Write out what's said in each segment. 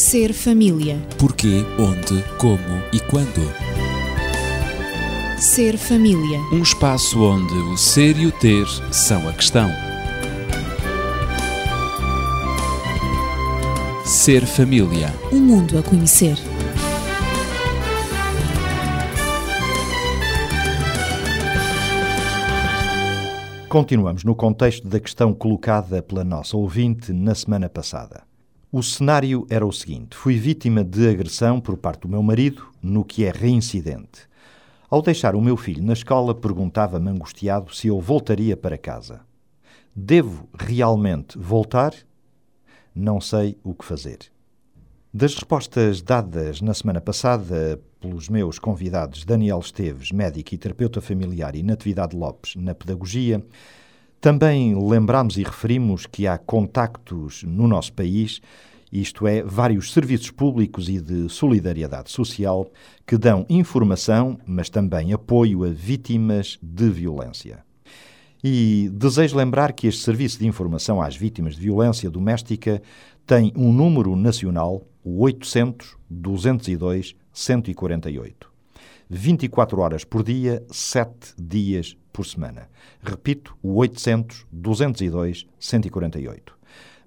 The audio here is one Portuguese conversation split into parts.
Ser família. Porquê, onde, como e quando. Ser família. Um espaço onde o ser e o ter são a questão. Ser família. Um mundo a conhecer. Continuamos no contexto da questão colocada pela nossa ouvinte na semana passada. O cenário era o seguinte: fui vítima de agressão por parte do meu marido, no que é reincidente. Ao deixar o meu filho na escola, perguntava-me angustiado se eu voltaria para casa. Devo realmente voltar? Não sei o que fazer. Das respostas dadas na semana passada pelos meus convidados Daniel Esteves, médico e terapeuta familiar, e Natividade Lopes, na pedagogia, também lembramos e referimos que há contactos no nosso país, isto é, vários serviços públicos e de solidariedade social que dão informação, mas também apoio a vítimas de violência. E desejo lembrar que este Serviço de Informação às Vítimas de Violência Doméstica tem um número nacional, o 800 202 148. 24 horas por dia, 7 dias por semana. Repito, o 800 202 148.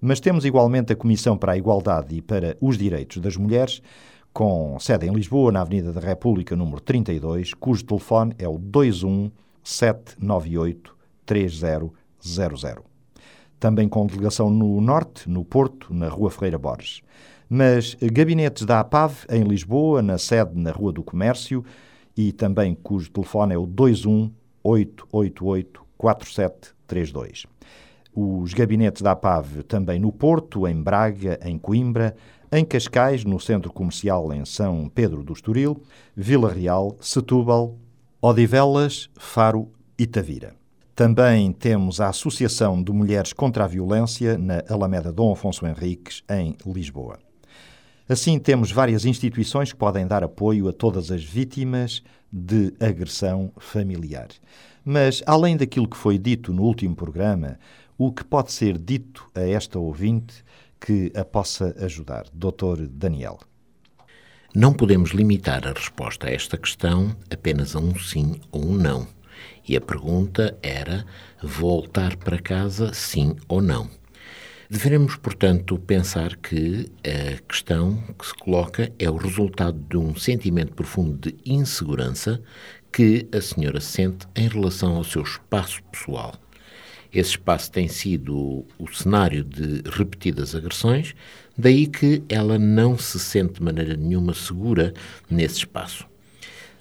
Mas temos igualmente a Comissão para a Igualdade e para os Direitos das Mulheres, com sede em Lisboa, na Avenida da República, número 32, cujo telefone é o 21 798 3000. Também com delegação no Norte, no Porto, na Rua Ferreira Borges. Mas gabinetes da APAV em Lisboa, na sede na Rua do Comércio, e também cujo telefone é o 21 888 4732. Os gabinetes da APAV também no Porto, em Braga, em Coimbra, em Cascais, no Centro Comercial em São Pedro do Estoril, Vila Real, Setúbal, Odivelas, Faro e Tavira. Também temos a Associação de Mulheres contra a Violência na Alameda Dom Afonso Henriques, em Lisboa. Assim, temos várias instituições que podem dar apoio a todas as vítimas de agressão familiar. Mas, além daquilo que foi dito no último programa, o que pode ser dito a esta ouvinte que a possa ajudar? Doutor Daniel. Não podemos limitar a resposta a esta questão apenas a um sim ou um não. E a pergunta era: voltar para casa, sim ou não? Devemos, portanto, pensar que a questão que se coloca é o resultado de um sentimento profundo de insegurança que a senhora sente em relação ao seu espaço pessoal. Esse espaço tem sido o cenário de repetidas agressões, daí que ela não se sente de maneira nenhuma segura nesse espaço.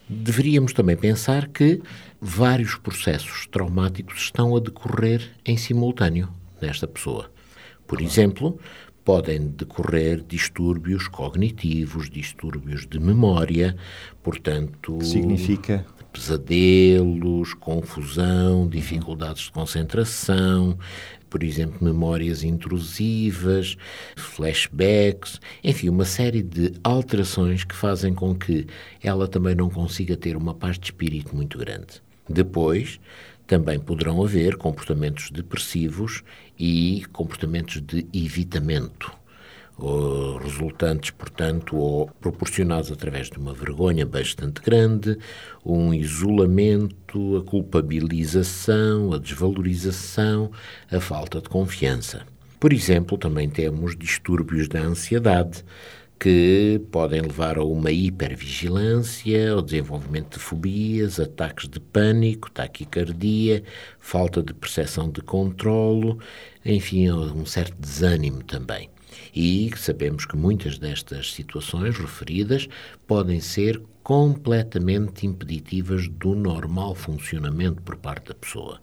Deveríamos também pensar que vários processos traumáticos estão a decorrer em simultâneo nesta pessoa. Por exemplo, podem decorrer distúrbios cognitivos, distúrbios de memória, portanto. Que significa? Pesadelos, confusão, dificuldades de concentração, por exemplo, memórias intrusivas, flashbacks, enfim, uma série de alterações que fazem com que ela também não consiga ter uma paz de espírito muito grande. Depois, também poderão haver comportamentos depressivos e comportamentos de evitamento, resultantes, portanto, ou proporcionados através de uma vergonha bastante grande, um isolamento, a culpabilização, a desvalorização, a falta de confiança. Por exemplo, também temos distúrbios da ansiedade, que podem levar a uma hipervigilância, ao desenvolvimento de fobias, ataques de pânico, taquicardia, falta de percepção de controlo, enfim, um certo desânimo também. E sabemos que muitas destas situações referidas podem ser completamente impeditivas do normal funcionamento por parte da pessoa.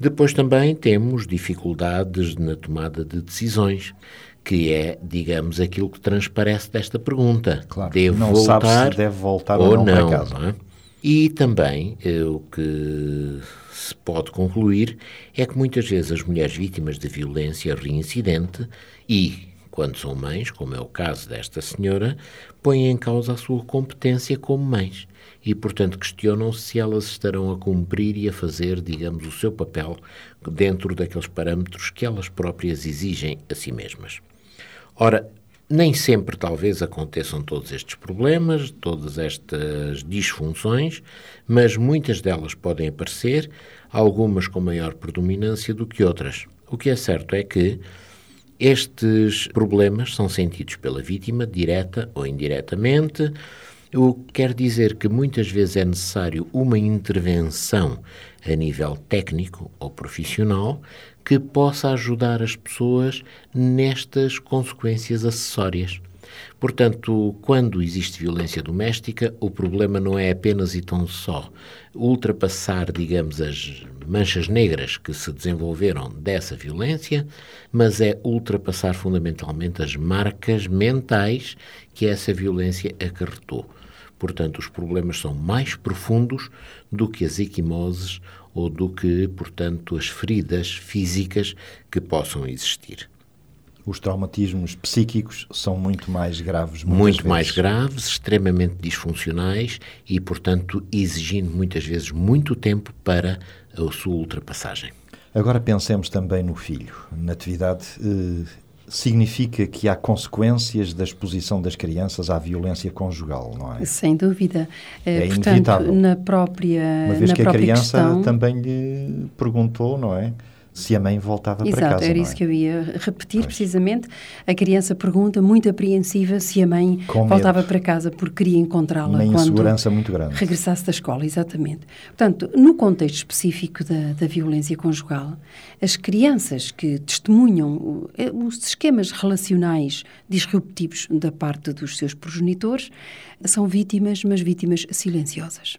Depois também temos dificuldades na tomada de decisões, que é, digamos, aquilo que transparece desta pergunta. Claro, devo não voltar sabe se deve voltar ou, ou não, não para casa. não é? E também eh, o que se pode concluir é que muitas vezes as mulheres vítimas de violência reincidente e, quando são mães, como é o caso desta senhora, põem em causa a sua competência como mães e, portanto, questionam-se se elas estarão a cumprir e a fazer, digamos, o seu papel dentro daqueles parâmetros que elas próprias exigem a si mesmas. Ora, Nem sempre, talvez, aconteçam todos estes problemas, todas estas disfunções, mas muitas delas podem aparecer, algumas com maior predominância do que outras. O que é certo é que estes problemas são sentidos pela vítima, direta ou indiretamente, o que quer dizer que muitas vezes é necessário uma intervenção a nível técnico ou profissional que possa ajudar as pessoas nestas consequências acessórias. Portanto, quando existe violência doméstica, o problema não é apenas e tão só ultrapassar, digamos, as manchas negras que se desenvolveram dessa violência, mas é ultrapassar fundamentalmente as marcas mentais que essa violência acarretou. Portanto, os problemas são mais profundos do que as equimoses ou do que, portanto, as feridas físicas que possam existir. Os traumatismos psíquicos são muito mais graves. Muito vezes. mais graves, extremamente disfuncionais e, portanto, exigindo muitas vezes muito tempo para a sua ultrapassagem. Agora pensemos também no filho. Natividade eh, significa que há consequências da exposição das crianças à violência conjugal, não é? Sem dúvida. É Portanto, inevitável. na própria Uma vez na que a criança questão, também lhe perguntou, não é? Se a mãe voltava Exato, para casa. era não isso é? que eu ia repetir precisamente. A criança pergunta, muito apreensiva, se a mãe Com voltava medo. para casa porque queria encontrá-la Uma quando insegurança muito grande. regressasse da escola, exatamente. Portanto, no contexto específico da, da violência conjugal, as crianças que testemunham eh, os esquemas relacionais disruptivos da parte dos seus progenitores são vítimas, mas vítimas silenciosas.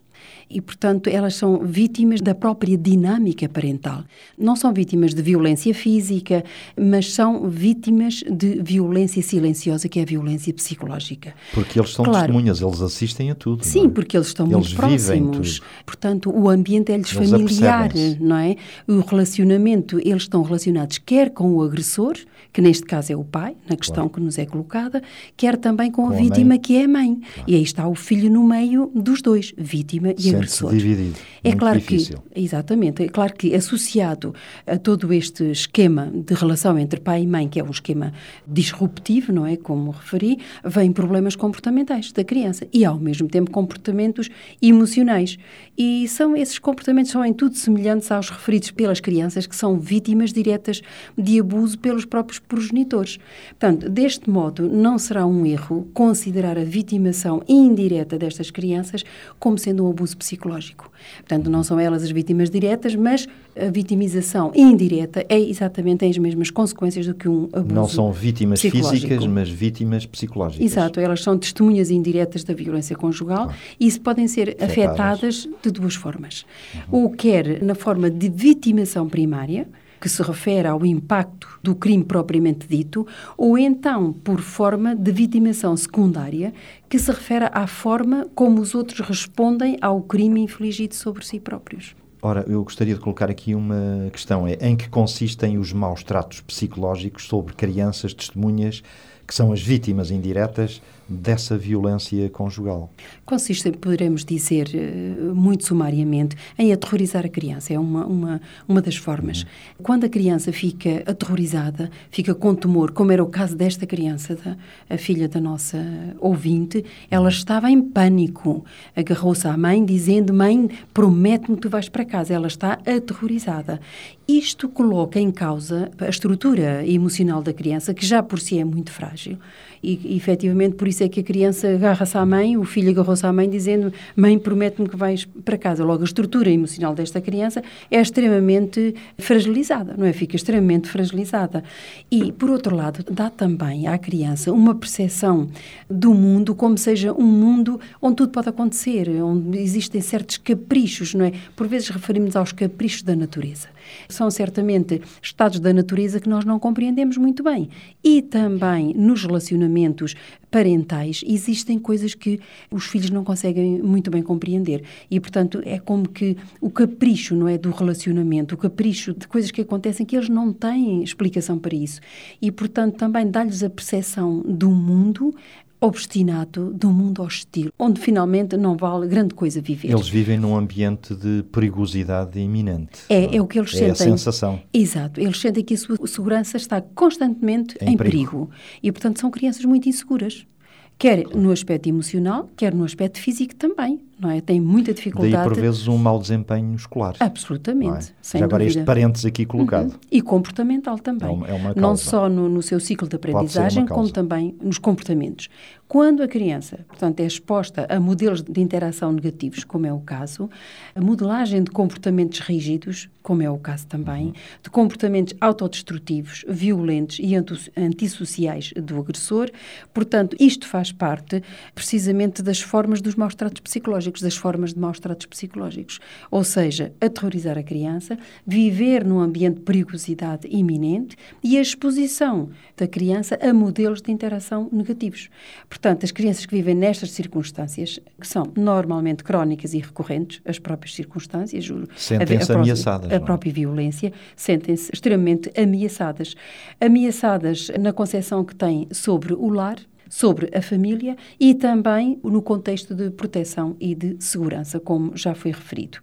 E, portanto, elas são vítimas da própria dinâmica parental. Não são vítimas de violência física, mas são vítimas de violência silenciosa, que é a violência psicológica. Porque eles são Claro. testemunhas, eles assistem a tudo. Sim, é? porque eles estão Eles muito próximos. tudo. Portanto, o ambiente é-lhes familiar, não é? O relacionamento, eles estão relacionados quer com o agressor, que neste caso é o pai, na questão que nos é colocada, quer também com, Com a a vítima, mãe. que é a mãe. E aí está o filho no meio dos dois, vítima e Sente-se agressor. dividido. É Muito claro difícil. que, exatamente, é claro que associado a todo este esquema de relação entre pai e mãe, que é um esquema disruptivo, não é? Como referi, vêm problemas comportamentais da criança e, ao mesmo tempo, comportamentos emocionais. E são esses comportamentos são em tudo semelhantes aos referidos pelas crianças que são vítimas diretas de abuso pelos próprios progenitores. Portanto, deste modo, não será um erro considerar a vitimação indireta destas crianças como sendo um abuso psicológico. Portanto, não são elas as vítimas diretas, mas a vitimização indireta é exatamente as mesmas consequências do que um abuso Não são vítimas físicas, mas vítimas psicológicas. Exato, elas são testemunhas indiretas da violência conjugal e isso podem ser Afetadas. afetadas de duas formas. Ou quer na forma de vitimação primária, que se refere ao impacto do crime propriamente dito, ou então por forma de vitimação secundária, que se refere à forma como os outros respondem ao crime infligido sobre si próprios. Ora, eu gostaria de colocar aqui uma questão: é em que consistem os maus tratos psicológicos sobre crianças testemunhas que são as vítimas indiretas dessa violência conjugal? Consiste, poderemos dizer, eh, muito sumariamente, em aterrorizar a criança. É uma, uma, uma das formas. Quando a criança fica aterrorizada, fica com temor, como era o caso desta criança, da, a filha da nossa ouvinte, ela estava em pânico. Agarrou-se à mãe, dizendo: Mãe, promete-me que tu vais para casa. Ela está aterrorizada. Isto coloca em causa a estrutura emocional da criança, que já por si é muito frágil. E, efetivamente, por isso é que a criança agarra-se à mãe, o filho agarrou-se à mãe, dizendo: Mãe, promete-me que vais para casa. Logo, a estrutura emocional desta criança é extremamente fragilizada, não é? Fica extremamente fragilizada. E, por outro lado, dá também à criança uma percepção do mundo como seja um mundo onde tudo pode acontecer, onde existem certos caprichos, não é? Por vezes referimos aos caprichos da natureza. São certamente estados da natureza que nós não compreendemos muito bem. E também nos relacionamentos parentais existem coisas que os filhos não conseguem muito bem compreender. E, portanto, é como que o capricho, não é, do relacionamento, o capricho de coisas que acontecem que eles não têm explicação para isso. E, portanto, também dá-lhes a percepção do mundo obstinado do mundo hostil, onde finalmente não vale grande coisa viver. Eles vivem num ambiente de perigosidade iminente. É, é o que eles é sentem. É a sensação. Exato. Eles sentem que a sua segurança está constantemente em, em perigo. perigo. E, portanto, são crianças muito inseguras. Quer no aspecto emocional, quer no aspecto físico também não é? Tem muita dificuldade. Daí, por vezes, um mau desempenho escolar. Absolutamente, é? sem Já agora dúvida. este parênteses aqui colocado. Uhum. E comportamental também. É uma, é uma Não só no, no, seu ciclo de aprendizagem, como também nos comportamentos. Quando a criança, portanto, é exposta a modelos de interação negativos, como é o caso, a modelagem de comportamentos rígidos, como é o caso também, uhum. de comportamentos autodestrutivos, violentos e antissociais do agressor, portanto, isto faz parte precisamente das formas dos maus tratos psicológicos psicológicos, das formas de maus tratos psicológicos. Ou seja, aterrorizar a criança, viver num ambiente de perigosidade iminente e a exposição da criança a modelos de interação negativos. Portanto, as crianças que vivem nestas circunstâncias, que são normalmente crónicas e recorrentes, as próprias circunstâncias, sentem-se ameaçadas. A, a própria violência, sentem-se extremamente ameaçadas. Ameaçadas na concepção que têm sobre o lar, sobre a família e também no contexto de proteção e de segurança, como já foi referido.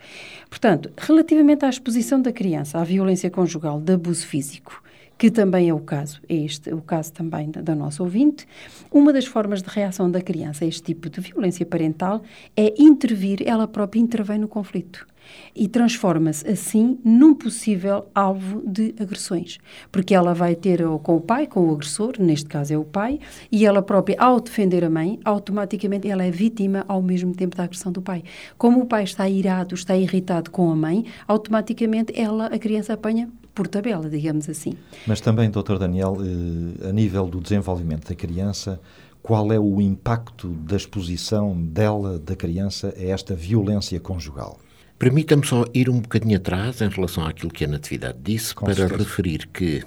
Portanto, relativamente à exposição da criança à violência conjugal, de abuso físico, que também é o caso, é este o caso também da, da nossa ouvinte, uma das formas de reação da criança a este tipo de violência parental é intervir, ela própria intervém no conflito e transforma-se assim num possível alvo de agressões, porque ela vai ter ou com o pai, com o agressor, neste caso é o pai, e ela própria, ao defender a mãe, automaticamente ela é vítima ao mesmo tempo da agressão do pai. Como o pai está irado, está irritado com a mãe, automaticamente ela, a criança apanha por tabela, digamos assim. Mas também, doutor Daniel, eh, a nível do desenvolvimento da criança, qual é o impacto da exposição dela, da criança, a esta violência conjugal? Permita-me só ir um bocadinho atrás em relação àquilo que a Natividade disse, Com para certeza. referir que,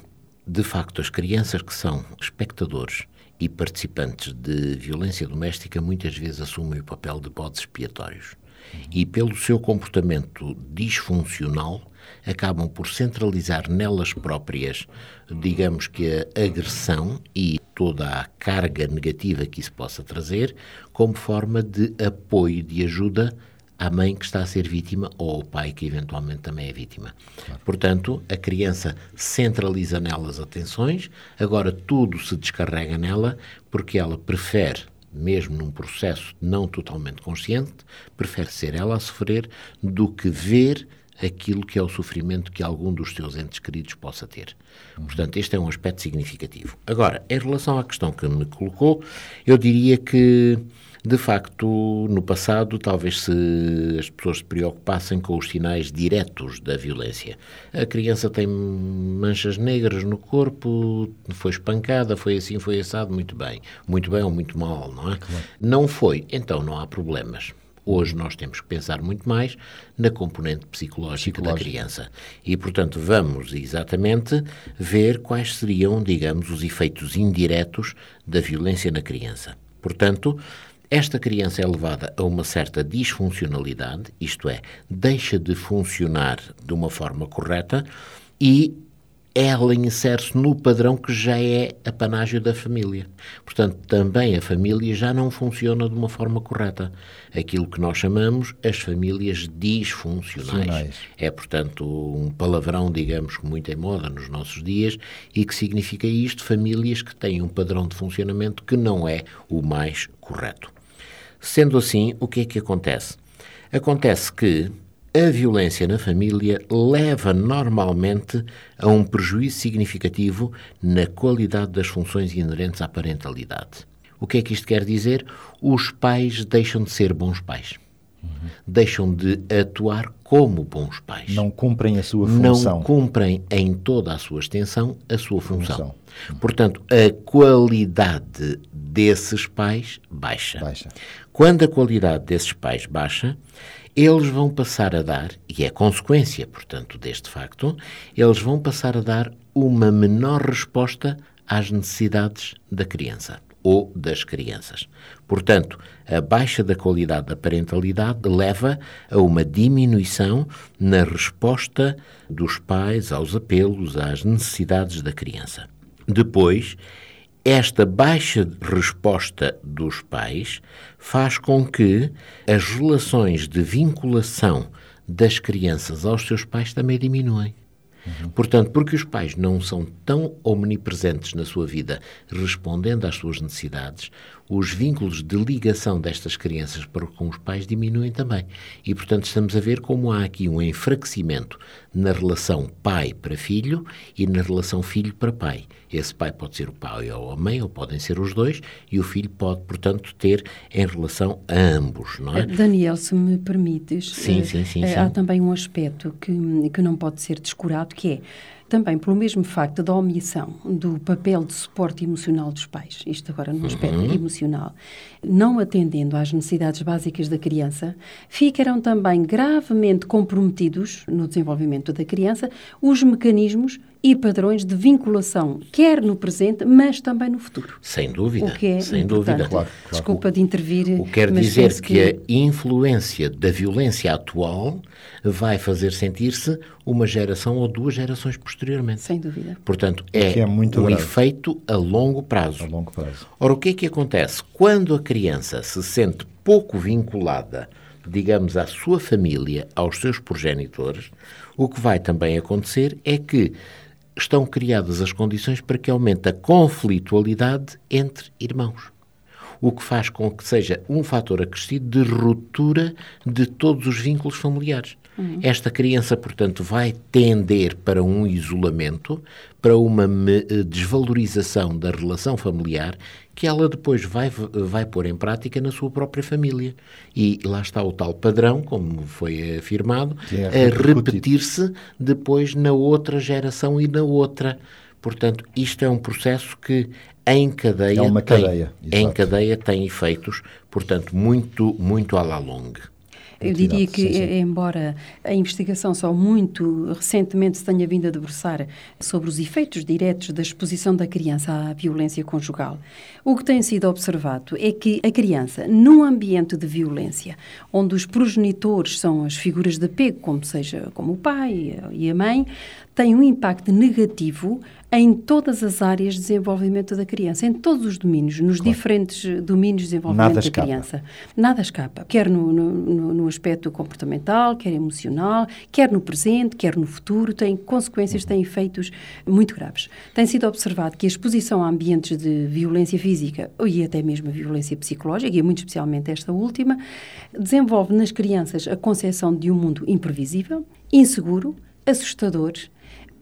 de facto, as crianças que são espectadores e participantes de violência doméstica muitas vezes assumem o papel de bodes expiatórios. E, pelo seu comportamento disfuncional, acabam por centralizar nelas próprias, digamos que a agressão e toda a carga negativa que isso possa trazer, como forma de apoio, de ajuda à mãe que está a ser vítima ou ao pai que eventualmente também é vítima. Claro. Portanto, a criança centraliza nelas atenções, agora tudo se descarrega nela porque ela prefere, mesmo num processo não totalmente consciente, prefere ser ela a sofrer do que ver aquilo que é o sofrimento que algum dos seus entes queridos possa ter. Uhum. Portanto, este é um aspecto significativo. Agora, em relação à questão que me colocou, eu diria que de facto, no passado, talvez se as pessoas se preocupassem com os sinais diretos da violência. A criança tem manchas negras no corpo, foi espancada, foi assim, foi assado, muito bem. Muito bem ou muito mal, não é? Claro. Não foi, então não há problemas. Hoje nós temos que pensar muito mais na componente psicológica, da criança. E, portanto, vamos exatamente ver quais seriam, digamos, os efeitos indiretos da violência na criança. Portanto, esta criança é levada a uma certa disfuncionalidade, isto é, deixa de funcionar de uma forma correta e ela insere-se no padrão que já é apanágio da família. Portanto, também a família já não funciona de uma forma correta. Aquilo que nós chamamos as famílias disfuncionais. É, portanto, um palavrão, digamos, muito em moda nos nossos dias e que significa isto: famílias que têm um padrão de funcionamento que não é o mais correto. Sendo assim, o que é que acontece? Acontece que a violência na família leva normalmente a um prejuízo significativo na qualidade das funções inerentes à parentalidade. O que é que isto quer dizer? Os pais deixam de ser bons pais. Uhum. Deixam de atuar como bons pais. Não cumprem a sua função. Não cumprem em toda a sua extensão a sua função. função. Portanto, a qualidade desses pais baixa. baixa. Quando a qualidade desses pais baixa, eles vão passar a dar, e é consequência, portanto, deste facto, eles vão passar a dar uma menor resposta às necessidades da criança ou das crianças. Portanto, a baixa da qualidade da parentalidade leva a uma diminuição na resposta dos pais aos apelos, às necessidades da criança. Depois, esta baixa resposta dos pais faz com que as relações de vinculação das crianças aos seus pais também diminuem. Uhum. Portanto, porque os pais não são tão omnipresentes na sua vida, respondendo às suas necessidades, os vínculos de ligação destas crianças para com os pais diminuem também. E, portanto, estamos a ver como há aqui um enfraquecimento na relação pai para filho e na relação filho para pai. Esse pai pode ser o pai ou a mãe, ou podem ser os dois, e o filho pode, portanto, ter em relação a ambos, não é? Daniel, se me permites, sim, sim, sim, eh, há também um aspecto que, que não pode ser descurado, que é também pelo mesmo facto da omissão do papel de suporte emocional dos pais, isto agora no aspecto uhum. emocional, não atendendo às necessidades básicas da criança, ficarão também gravemente comprometidos no desenvolvimento da criança os mecanismos e padrões de vinculação, quer no presente, mas também no futuro. Sem dúvida. O que é sem importante. dúvida. Claro, claro. Desculpa de intervir. O que quer dizer que, que a influência da violência atual vai fazer sentir-se uma geração ou duas gerações posteriormente. Sem dúvida. Portanto, é, é um grave. efeito a longo prazo. A longo prazo. Ora, o que é que acontece? Quando a criança se sente pouco vinculada, digamos, à sua família, aos seus progenitores, o que vai também acontecer é que estão criadas as condições para que aumente a conflitualidade entre irmãos. O que faz com que seja um fator acrescido de ruptura de todos os vínculos familiares. Uhum. Esta criança, portanto, vai tender para um isolamento, para uma desvalorização da relação familiar que ela depois vai, vai pôr em prática na sua própria família. E lá está o tal padrão, como foi afirmado, é a repetir-se depois na outra geração e na outra. Portanto, isto é um processo que em cadeia, é uma tem, cadeia, em cadeia tem efeitos, portanto, muito, muito à la longue. Eu diria que, sim, sim. embora a investigação só muito recentemente se tenha vindo a debruçar sobre os efeitos diretos da exposição da criança à violência conjugal, o que tem sido observado é que a criança, num ambiente de violência, onde os progenitores são as figuras de apego, como seja como o pai e a mãe, tem um impacto negativo em todas as áreas de desenvolvimento da criança, em todos os domínios, nos claro. diferentes domínios de desenvolvimento Nada da escapa. criança. Nada escapa, quer no, no, no, aspecto comportamental, quer emocional, quer no presente, quer no futuro, tem consequências, uhum. tem efeitos muito graves. Tem sido observado que a exposição a ambientes de violência física e até mesmo a violência psicológica, e muito especialmente esta última, desenvolve nas crianças a concepção de um mundo imprevisível, inseguro, assustador,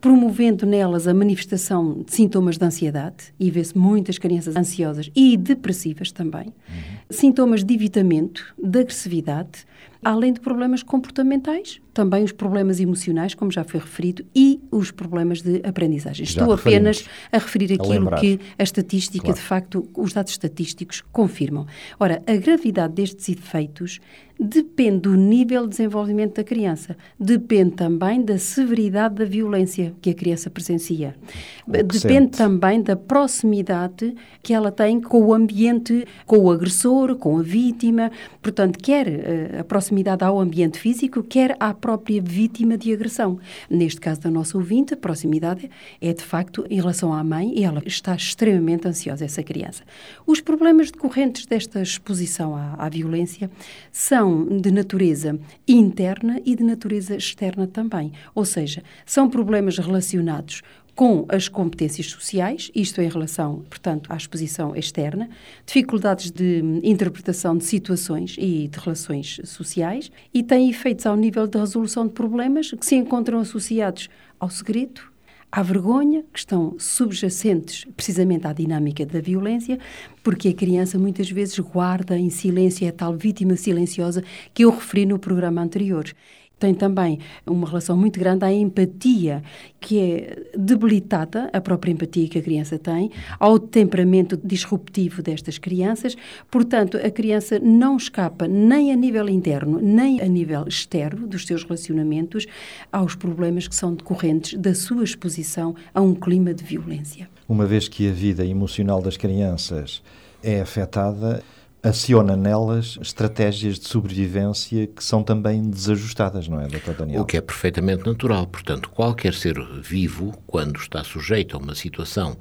promovendo nelas a manifestação de sintomas de ansiedade, e vê-se muitas crianças ansiosas e depressivas também, uhum. Sintomas de evitamento, de agressividade, além de problemas comportamentais, também os problemas emocionais, como já foi referido, e os problemas de aprendizagem. Já Estou apenas a referir aquilo a que a estatística, claro. de facto, os dados estatísticos confirmam. Ora, a gravidade destes efeitos depende do nível de desenvolvimento da criança, depende também da severidade da violência que a criança presencia, depende sente. também da proximidade que ela tem com o ambiente, com o agressor, com a vítima, portanto, quer eh, a proximidade ao ambiente físico, quer à própria vítima de agressão. Neste caso da nossa ouvinte, a proximidade é de facto em relação à mãe e ela está extremamente ansiosa, essa criança. Os problemas decorrentes desta exposição à, à violência são de natureza interna e de natureza externa também. Ou seja, são problemas relacionados com as competências sociais, isto em relação, portanto, à exposição externa, dificuldades de interpretação de situações e de relações sociais, e tem efeitos ao nível da resolução de problemas que se encontram associados ao segredo, à vergonha, que estão subjacentes precisamente à dinâmica da violência, porque a criança muitas vezes guarda em silêncio, é a tal vítima silenciosa que eu referi no programa anterior tem também uma relação muito grande à empatia, que é debilitada, a própria empatia que a criança tem, ao temperamento disruptivo destas crianças. Portanto, a criança não escapa nem a nível interno, nem a nível externo dos seus relacionamentos aos problemas que são decorrentes da sua exposição a um clima de violência. Uma vez que a vida emocional das crianças é afetada, aciona nelas estratégias de sobrevivência que são também desajustadas, não é, Dr. Daniel? O que é perfeitamente natural. Portanto, qualquer ser vivo, quando está sujeito a uma situação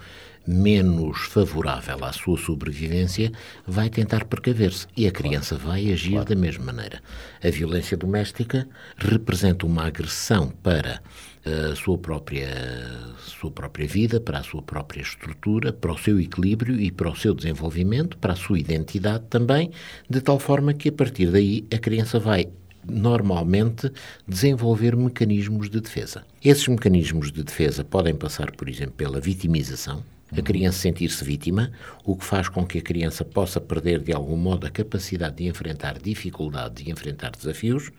menos favorável à sua sobrevivência, vai tentar precaver-se. E a criança vai agir claro. da mesma maneira. A violência doméstica representa uma agressão para a sua própria, sua própria vida, para a sua própria estrutura, para o seu equilíbrio e para o seu desenvolvimento, para a sua identidade também, de tal forma que a partir daí a criança vai normalmente desenvolver mecanismos de defesa. Esses mecanismos de defesa podem passar, por exemplo, pela vitimização, a criança sentir-se vítima, o que faz com que a criança possa perder de algum modo a capacidade de enfrentar dificuldades e enfrentar desafios.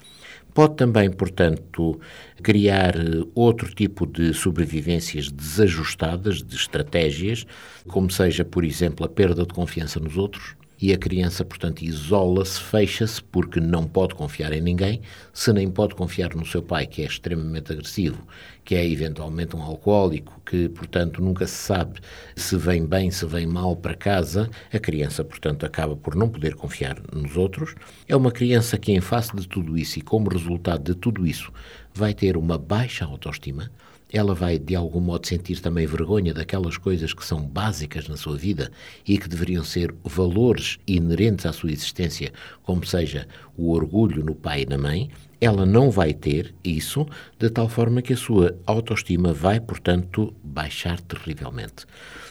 Pode também, portanto, criar eh, outro tipo de sobrevivências desajustadas, de estratégias, como seja, por exemplo, a perda de confiança nos outros, e a criança, portanto, isola-se, fecha-se, porque não pode confiar em ninguém. Se nem pode confiar no seu pai, que é extremamente agressivo, que é eventualmente um alcoólico, que, portanto, nunca se sabe se vem bem, se vem mal para casa, a criança, portanto, acaba por não poder confiar nos outros. É uma criança que, em face de tudo isso e como resultado de tudo isso, vai ter uma baixa autoestima ela vai de algum modo sentir também vergonha daquelas coisas que são básicas na sua vida e que deveriam ser valores inerentes à sua existência, como seja o orgulho no pai e na mãe. Ela não vai ter isso, de tal forma que a sua autoestima vai, portanto, baixar terrivelmente.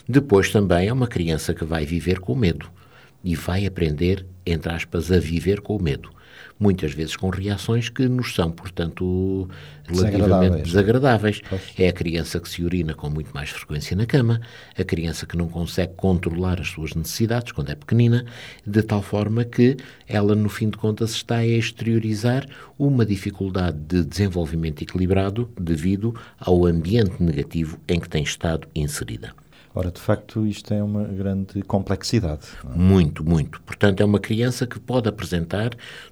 Depois também é uma criança que vai viver com medo e vai aprender, entre aspas, a viver com o medo muitas vezes com reações que nos são, portanto, relativamente desagradáveis. desagradáveis. É a criança que se urina com muito mais frequência na cama, a criança que não consegue controlar as suas necessidades quando é pequenina, de tal forma que ela, no fim de contas, está a exteriorizar uma dificuldade de desenvolvimento equilibrado devido ao ambiente negativo em que tem estado inserida. Ora, de facto, isto é uma grande complexidade. É? Muito, muito. Portanto, é uma criança que pode apresentar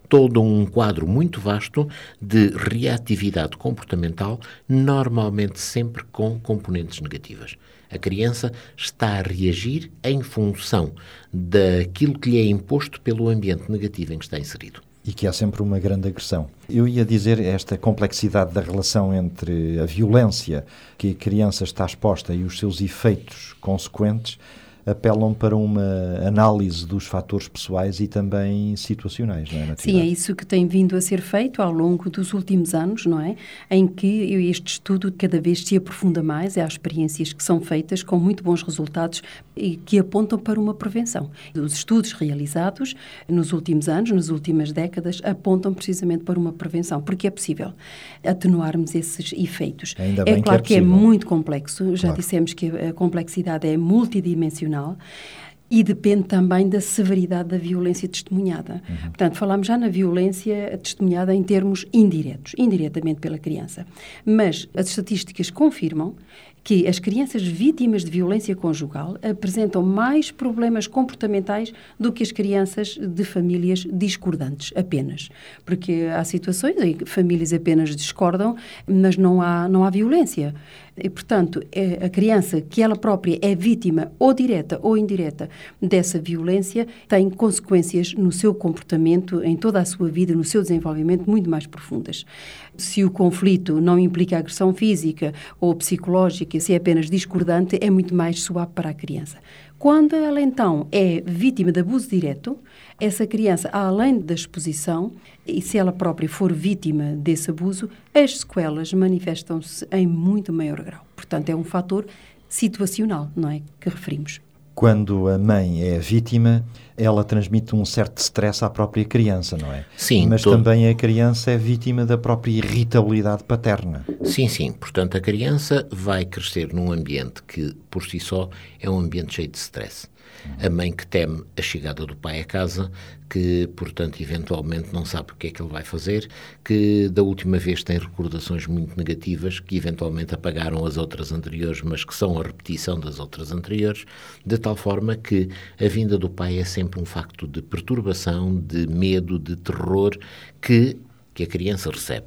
todo um quadro muito vasto de reatividade comportamental, normalmente sempre com componentes negativas. A criança está a reagir em função daquilo que lhe é imposto pelo ambiente negativo em que está inserido e que há sempre uma grande agressão. Eu ia dizer esta complexidade da relação entre a violência que a criança está exposta e os seus efeitos consequentes apelam para uma análise dos fatores pessoais e também situacionais, não é? Sim, é isso que tem vindo a ser feito ao longo dos últimos anos, não é? Em que este estudo cada vez se aprofunda mais, há experiências que são feitas com muito bons resultados e que apontam para uma prevenção. Os estudos realizados nos últimos anos, nas últimas décadas, apontam precisamente para uma prevenção, porque é possível atenuarmos esses efeitos. Ainda é claro que é, que é muito complexo, já claro. dissemos que a complexidade é multidimensional e depende também da severidade da violência testemunhada. Uhum. Portanto, falamos já na violência testemunhada em termos indiretos, indiretamente pela criança. Mas as estatísticas confirmam que as crianças vítimas de violência conjugal apresentam mais problemas comportamentais do que as crianças de famílias discordantes, apenas. Porque há situações em que famílias apenas discordam, mas não há, não há violência. E, portanto, é a criança que ela própria é vítima, ou direta ou indireta, dessa violência, tem consequências no seu comportamento, em toda a sua vida, no seu desenvolvimento, muito mais profundas. Se o conflito não implica agressão física ou psicológica, se é apenas discordante, é muito mais suave para a criança. Quando ela então é vítima de abuso direto, essa criança, além da exposição, e se ela própria for vítima desse abuso, as sequelas manifestam-se em muito maior grau. Portanto, é um fator situacional, não é? Que referimos. Quando a mãe é vítima, ela transmite um certo stress à própria criança, não é? Sim. Mas todo... também a criança é vítima da própria irritabilidade paterna. Sim, sim. Portanto, a criança vai crescer num ambiente que, por si só, é um ambiente cheio de stress. A mãe que teme a chegada do pai a casa, que, portanto, eventualmente não sabe o que é que ele vai fazer, que da última vez tem recordações muito negativas, que eventualmente apagaram as outras anteriores, mas que são a repetição das outras anteriores, de tal forma que a vinda do pai é sempre um facto de perturbação, de medo, de terror que, que a criança recebe.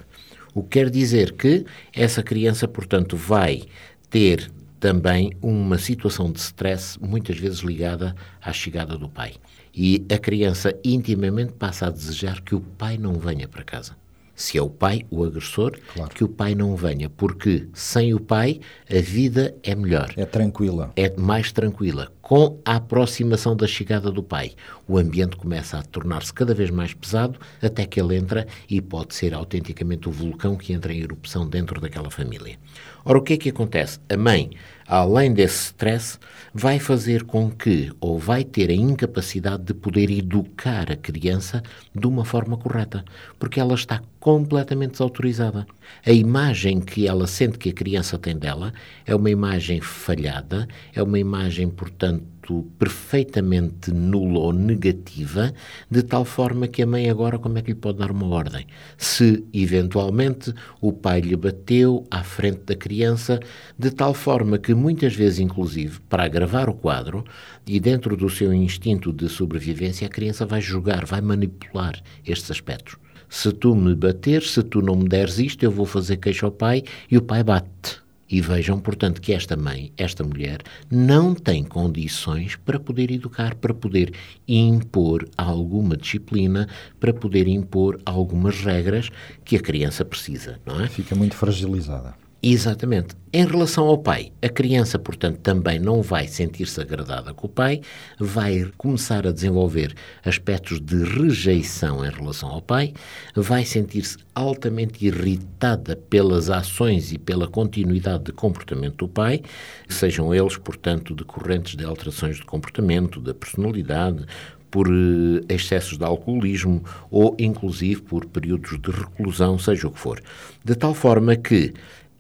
O que quer dizer que essa criança, portanto, vai ter também uma situação de stress, muitas vezes ligada à chegada do pai. E a criança intimamente passa a desejar que o pai não venha para casa se é o pai o agressor, claro. que o pai não venha, porque sem o pai a vida é melhor. É tranquila. É mais tranquila. Com a aproximação da chegada do pai, o ambiente começa a tornar-se cada vez mais pesado até que ele entra e pode ser autenticamente o vulcão que entra em erupção dentro daquela família. Ora, o que é que acontece? A mãe, além desse stress, vai fazer com que, ou vai ter a incapacidade de poder educar a criança de uma forma correta, porque ela está completamente desautorizada. A imagem que ela sente que a criança tem dela é uma imagem falhada, é uma imagem, portanto, perfeitamente nula ou negativa, de tal forma que a mãe agora como é que lhe pode dar uma ordem? Se, eventualmente, o pai lhe bateu à frente da criança, de tal forma que muitas vezes, inclusive, para agravar o quadro, e dentro do seu instinto de sobrevivência, a criança vai jogar, vai manipular estes aspectos. Se tu me bateres, se tu não me deres isto, eu vou fazer queixa ao pai e o pai bate. E vejam, portanto, que esta mãe, esta mulher, não tem condições para poder educar, para poder impor alguma disciplina, para poder impor algumas regras que a criança precisa, não é? Fica muito fragilizada. Exatamente. Em relação ao pai, a criança, portanto, também não vai sentir-se agradada com o pai, vai começar a desenvolver aspectos de rejeição em relação ao pai, vai sentir-se altamente irritada pelas ações e pela continuidade de comportamento do pai, sejam eles, portanto, decorrentes de alterações de comportamento, da personalidade, por eh, excessos de alcoolismo ou, inclusive, por períodos de reclusão, seja o que for. De tal forma que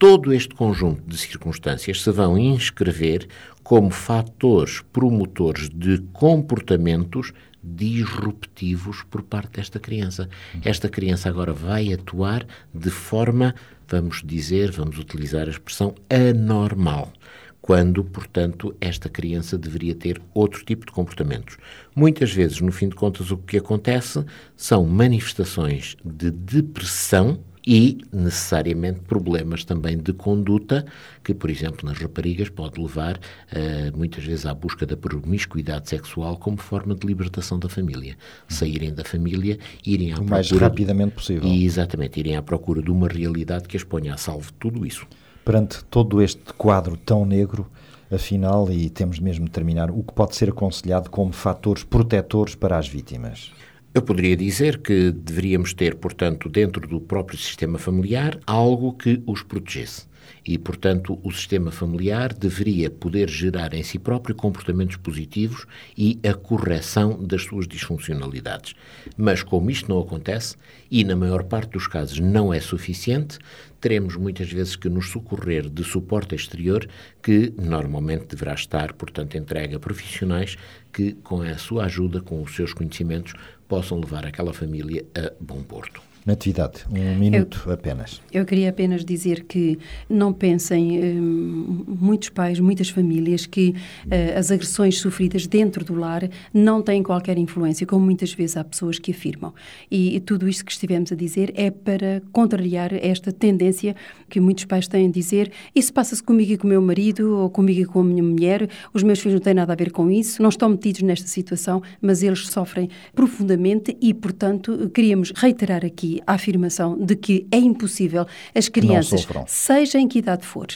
todo este conjunto de circunstâncias se vão inscrever como fatores promotores de comportamentos disruptivos por parte desta criança. Esta criança agora vai atuar de forma, vamos dizer, vamos utilizar a expressão anormal quando, portanto, esta criança deveria ter outro tipo de comportamentos. Muitas vezes, no fim de contas, o que acontece são manifestações de depressão e, necessariamente, problemas também de conduta, que, por exemplo, nas raparigas pode levar uh, muitas vezes à busca da promiscuidade sexual como forma de libertação da família. Saírem da família, irem à o procura... mais rapidamente possível. E, exatamente, irem à procura de uma realidade que as ponha a salvo de tudo isso. Perante todo este quadro tão negro, afinal, e temos mesmo de terminar, o que pode ser aconselhado como fatores protetores para as vítimas? Eu poderia dizer que deveríamos ter, portanto, dentro do próprio sistema familiar, algo que os protegesse. E, portanto, o sistema familiar deveria poder gerar em si próprio comportamentos positivos e a correção das suas disfuncionalidades. Mas, como isto não acontece, e na maior parte dos casos não é suficiente, teremos muitas vezes que nos socorrer de suporte exterior que normalmente deverá estar, portanto, entregue a profissionais que, com a sua ajuda, com os seus conhecimentos, possam levar aquela família a bom porto. Natividade, um minuto eu, apenas. Eu queria apenas dizer que não pensem, hum, muitos pais, muitas famílias, que uh, as agressões sofridas dentro do lar não têm qualquer influência, como muitas vezes há pessoas que afirmam. E, e tudo isto que estivemos a dizer é para contrariar esta tendência que muitos pais têm a dizer: isso passa-se comigo e com o meu marido, ou comigo e com a minha mulher, os meus filhos não têm nada a ver com isso, não estão metidos nesta situação, mas eles sofrem profundamente e, portanto, queríamos reiterar aqui a afirmação de que é impossível as crianças, seja em que idade for,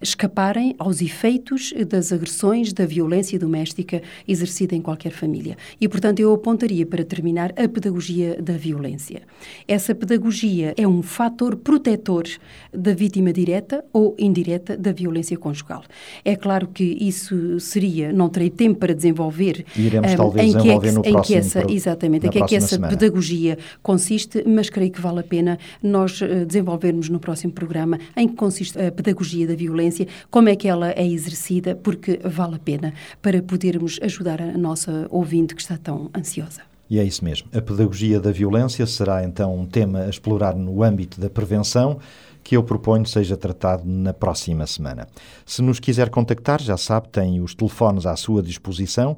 escaparem aos efeitos das agressões, da violência doméstica exercida em qualquer família. E, portanto, eu apontaria para terminar a pedagogia da violência. Essa pedagogia é um fator protetor da vítima direta ou indireta da violência conjugal. É claro que isso seria, não terei tempo para desenvolver Iremos, um, talvez, em que, é que, no em que essa, pro, exatamente, em que é que essa semana. pedagogia consiste, mas creio que vale a pena nós uh, desenvolvermos no próximo programa em que consiste a pedagogia da violência violência, como é que ela é exercida, porque vale a pena para podermos ajudar a nossa ouvinte que está tão ansiosa. E é isso mesmo. A pedagogia da violência será então um tema a explorar no âmbito da prevenção que eu proponho seja tratado na próxima semana. Se nos quiser contactar, já sabe, tem os telefones à sua disposição.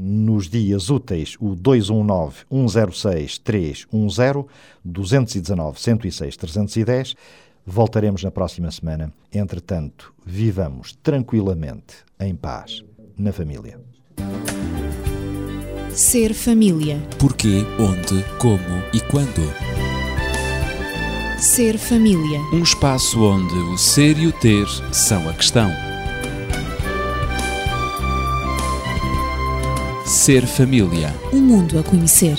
Nos dias úteis, o 219-106-310, 219-106-310 Voltaremos na próxima semana. Entretanto, vivamos tranquilamente, em paz, na família. Ser família. Porquê, onde, como e quando. Ser família. Um espaço onde o ser e o ter são a questão. Ser família. Um mundo a conhecer.